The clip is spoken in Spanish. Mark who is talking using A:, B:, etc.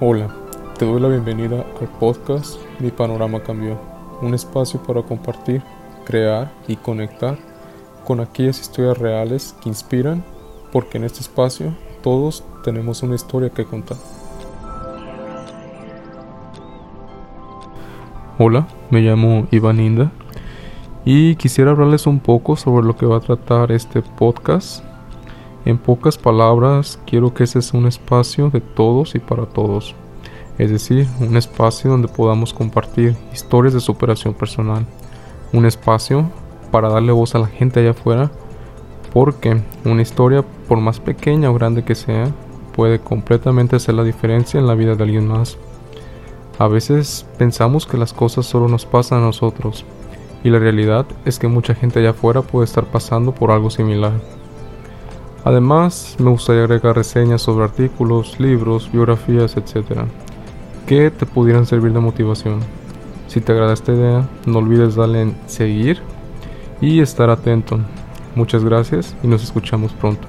A: Hola, te doy la bienvenida al podcast Mi Panorama Cambió, un espacio para compartir, crear y conectar con aquellas historias reales que inspiran, porque en este espacio todos tenemos una historia que contar. Hola, me llamo Iván Inda y quisiera hablarles un poco sobre lo que va a tratar este podcast en pocas palabras, quiero que ese sea un espacio de todos y para todos. Es decir, un espacio donde podamos compartir historias de superación personal. Un espacio para darle voz a la gente allá afuera. Porque una historia, por más pequeña o grande que sea, puede completamente hacer la diferencia en la vida de alguien más. A veces pensamos que las cosas solo nos pasan a nosotros. Y la realidad es que mucha gente allá afuera puede estar pasando por algo similar. Además, me gustaría agregar reseñas sobre artículos, libros, biografías, etc. que te pudieran servir de motivación. Si te agrada esta idea, no olvides darle en seguir y estar atento. Muchas gracias y nos escuchamos pronto.